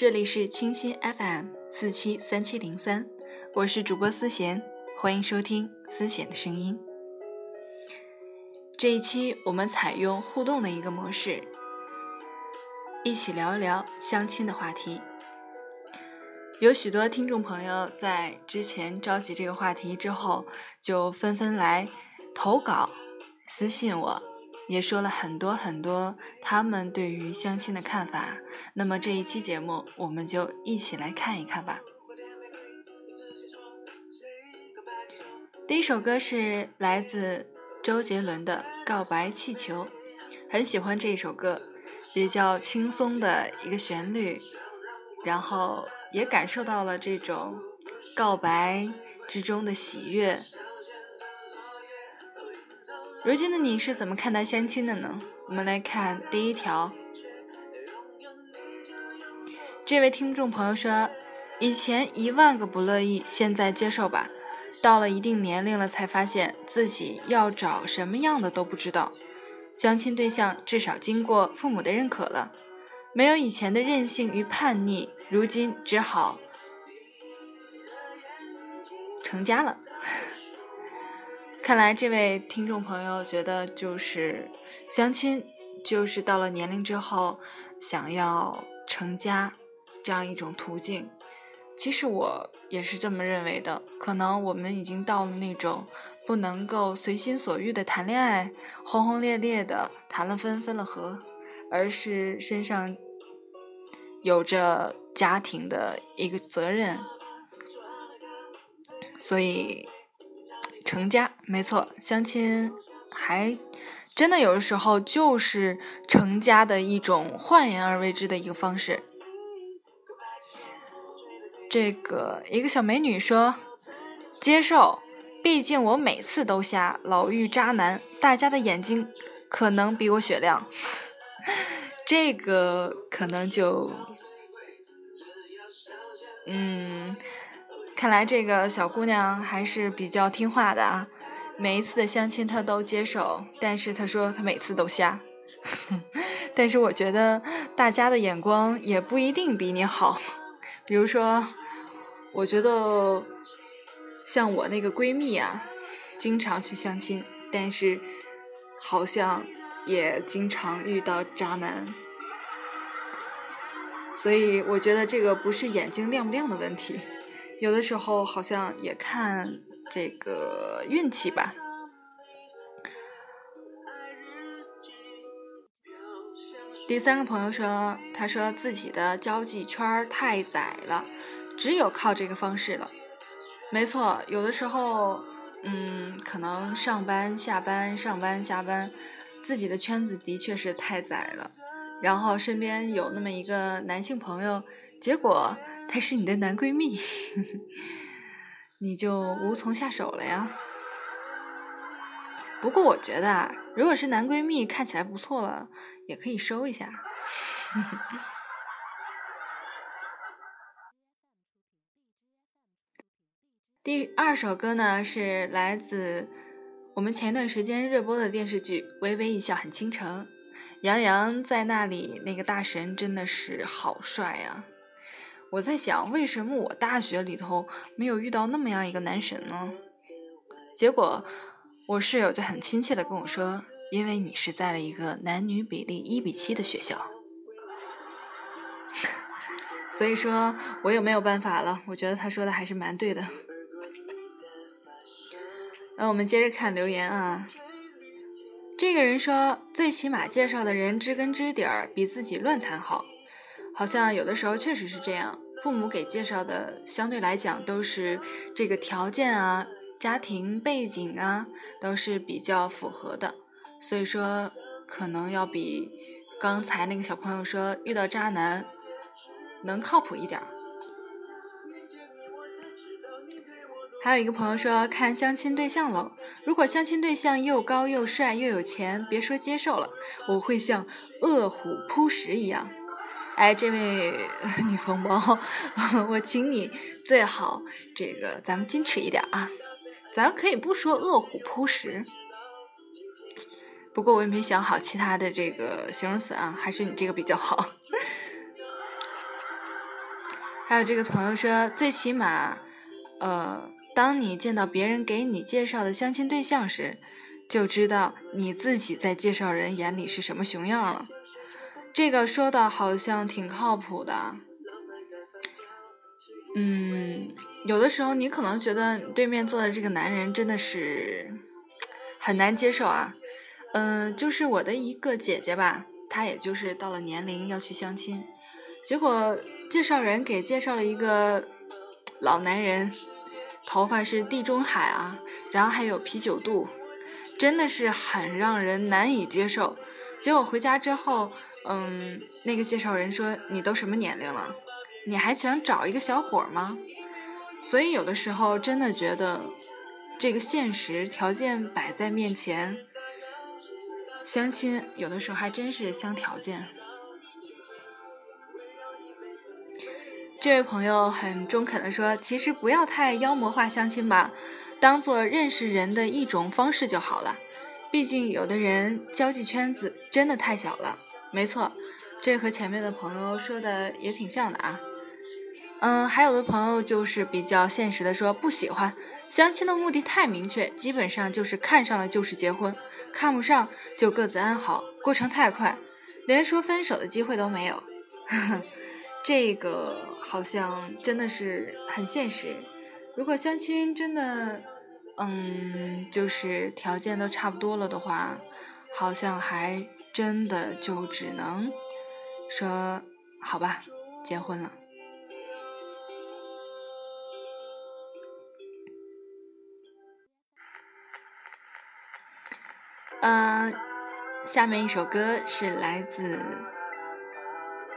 这里是清新 FM 四七三七零三，我是主播思贤，欢迎收听思贤的声音。这一期我们采用互动的一个模式，一起聊一聊相亲的话题。有许多听众朋友在之前召集这个话题之后，就纷纷来投稿、私信我。也说了很多很多他们对于相亲的看法，那么这一期节目我们就一起来看一看吧。第一首歌是来自周杰伦的《告白气球》，很喜欢这一首歌，比较轻松的一个旋律，然后也感受到了这种告白之中的喜悦。如今的你是怎么看待相亲的呢？我们来看第一条。这位听众朋友说：“以前一万个不乐意，现在接受吧。到了一定年龄了，才发现自己要找什么样的都不知道。相亲对象至少经过父母的认可了，没有以前的任性与叛逆，如今只好成家了。” 看来这位听众朋友觉得，就是相亲，就是到了年龄之后想要成家这样一种途径。其实我也是这么认为的。可能我们已经到了那种不能够随心所欲的谈恋爱，轰轰烈烈的谈了分分了合，而是身上有着家庭的一个责任，所以。成家没错，相亲还真的有的时候就是成家的一种换言而为之的一个方式。这个一个小美女说：“接受，毕竟我每次都瞎，老遇渣男，大家的眼睛可能比我雪亮。”这个可能就，嗯。看来这个小姑娘还是比较听话的啊，每一次的相亲她都接受，但是她说她每次都瞎。但是我觉得大家的眼光也不一定比你好，比如说，我觉得像我那个闺蜜啊，经常去相亲，但是好像也经常遇到渣男，所以我觉得这个不是眼睛亮不亮的问题。有的时候好像也看这个运气吧。第三个朋友说，他说自己的交际圈太窄了，只有靠这个方式了。没错，有的时候，嗯，可能上班下班上班下班，自己的圈子的确是太窄了。然后身边有那么一个男性朋友，结果。他是你的男闺蜜，你就无从下手了呀。不过我觉得啊，如果是男闺蜜，看起来不错了，也可以收一下。第二首歌呢，是来自我们前段时间热播的电视剧《微微一笑很倾城》，杨洋在那里，那个大神真的是好帅呀。我在想，为什么我大学里头没有遇到那么样一个男神呢？结果我室友就很亲切的跟我说：“因为你是在了一个男女比例一比七的学校。”所以说，我也没有办法了。我觉得他说的还是蛮对的。那我们接着看留言啊。这个人说：“最起码介绍的人知根知底儿，比自己乱谈好。”好像有的时候确实是这样，父母给介绍的相对来讲都是这个条件啊、家庭背景啊都是比较符合的，所以说可能要比刚才那个小朋友说遇到渣男能靠谱一点。还有一个朋友说看相亲对象喽，如果相亲对象又高又帅又有钱，别说接受了，我会像饿虎扑食一样。哎，这位女同胞，我请你最好这个咱们矜持一点啊，咱可以不说饿虎扑食。不过我也没想好其他的这个形容词啊，还是你这个比较好。还有这个朋友说，最起码，呃，当你见到别人给你介绍的相亲对象时，就知道你自己在介绍人眼里是什么熊样了。这个说的好像挺靠谱的。嗯，有的时候你可能觉得对面坐的这个男人真的是很难接受啊。嗯，就是我的一个姐姐吧，她也就是到了年龄要去相亲。结果介绍人给介绍了一个老男人，头发是地中海啊，然后还有啤酒肚，真的是很让人难以接受。结果回家之后，嗯，那个介绍人说：“你都什么年龄了，你还想找一个小伙吗？”所以有的时候真的觉得，这个现实条件摆在面前，相亲有的时候还真是相条件。这位朋友很中肯的说：“其实不要太妖魔化相亲吧，当做认识人的一种方式就好了。毕竟有的人交际圈子真的太小了。”没错，这和前面的朋友说的也挺像的啊。嗯，还有的朋友就是比较现实的说不喜欢相亲的目的太明确，基本上就是看上了就是结婚，看不上就各自安好，过程太快，连说分手的机会都没有。这个。好像真的是很现实。如果相亲真的，嗯，就是条件都差不多了的话，好像还真的就只能说好吧，结婚了。嗯，下面一首歌是来自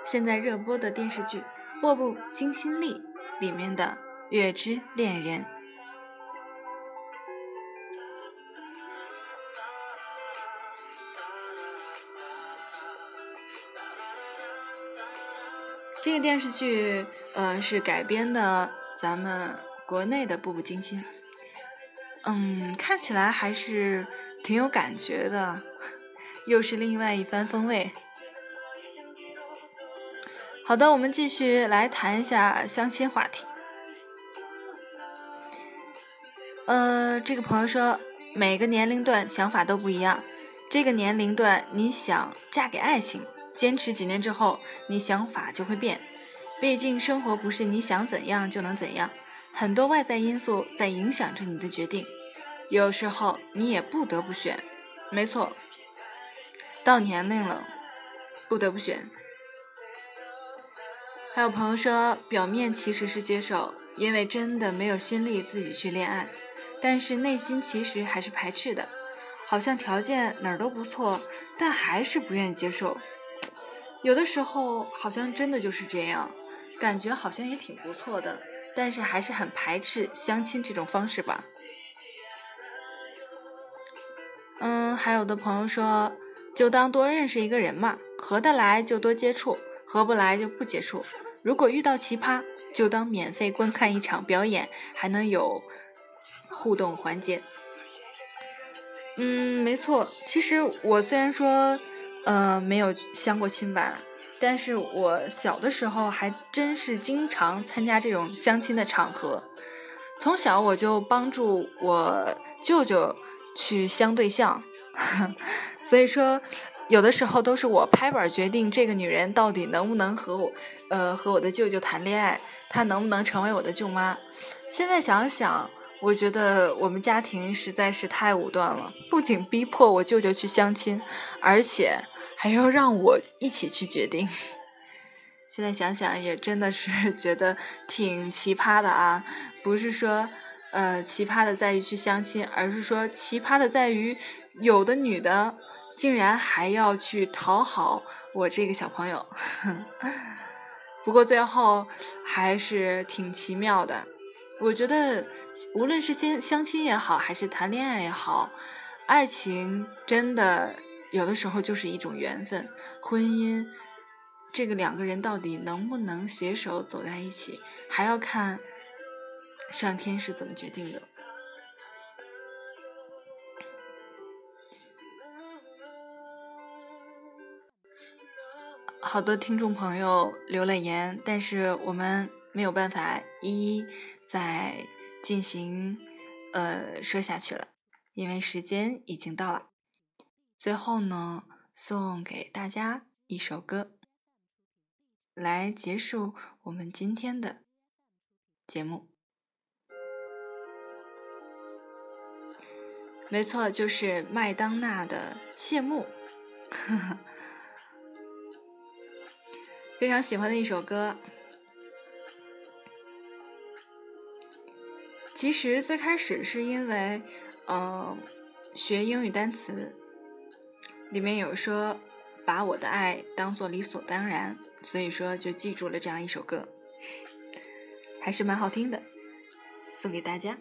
现在热播的电视剧。《步步惊心丽》里面的月之恋人，这个电视剧，呃，是改编的咱们国内的《步步惊心》，嗯，看起来还是挺有感觉的，又是另外一番风味。好的，我们继续来谈一下相亲话题。呃，这个朋友说，每个年龄段想法都不一样。这个年龄段你想嫁给爱情，坚持几年之后，你想法就会变。毕竟生活不是你想怎样就能怎样，很多外在因素在影响着你的决定。有时候你也不得不选。没错，到年龄了，不得不选。还有朋友说，表面其实是接受，因为真的没有心力自己去恋爱，但是内心其实还是排斥的，好像条件哪儿都不错，但还是不愿意接受。有的时候好像真的就是这样，感觉好像也挺不错的，但是还是很排斥相亲这种方式吧。嗯，还有的朋友说，就当多认识一个人嘛，合得来就多接触。合不来就不接触。如果遇到奇葩，就当免费观看一场表演，还能有互动环节。嗯，没错。其实我虽然说，呃，没有相过亲吧，但是我小的时候还真是经常参加这种相亲的场合。从小我就帮助我舅舅去相对象，所以说。有的时候都是我拍板决定这个女人到底能不能和我，呃，和我的舅舅谈恋爱，她能不能成为我的舅妈。现在想想，我觉得我们家庭实在是太武断了，不仅逼迫我舅舅去相亲，而且还要让我一起去决定。现在想想也真的是 觉得挺奇葩的啊！不是说，呃，奇葩的在于去相亲，而是说奇葩的在于有的女的。竟然还要去讨好我这个小朋友，不过最后还是挺奇妙的。我觉得，无论是相相亲也好，还是谈恋爱也好，爱情真的有的时候就是一种缘分。婚姻，这个两个人到底能不能携手走在一起，还要看上天是怎么决定的。好多听众朋友留了言，但是我们没有办法一一再进行呃说下去了，因为时间已经到了。最后呢，送给大家一首歌，来结束我们今天的节目。没错，就是麦当娜的《谢幕》，非常喜欢的一首歌。其实最开始是因为，呃，学英语单词，里面有说把我的爱当做理所当然，所以说就记住了这样一首歌，还是蛮好听的，送给大家。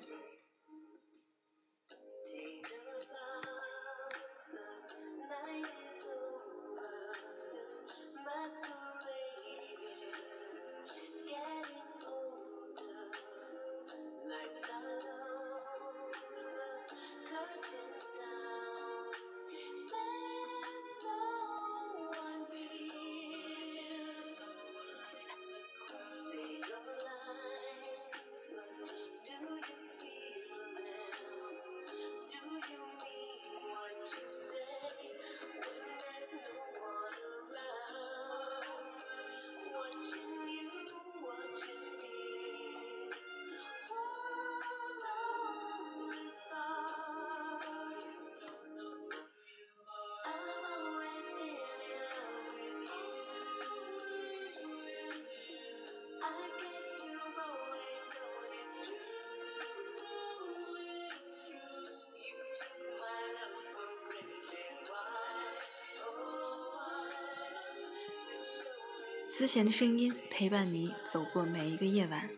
思贤的声音陪伴你走过每一个夜晚。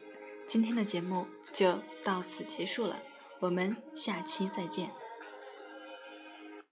今天的节目就到此结束了，我们下期再见。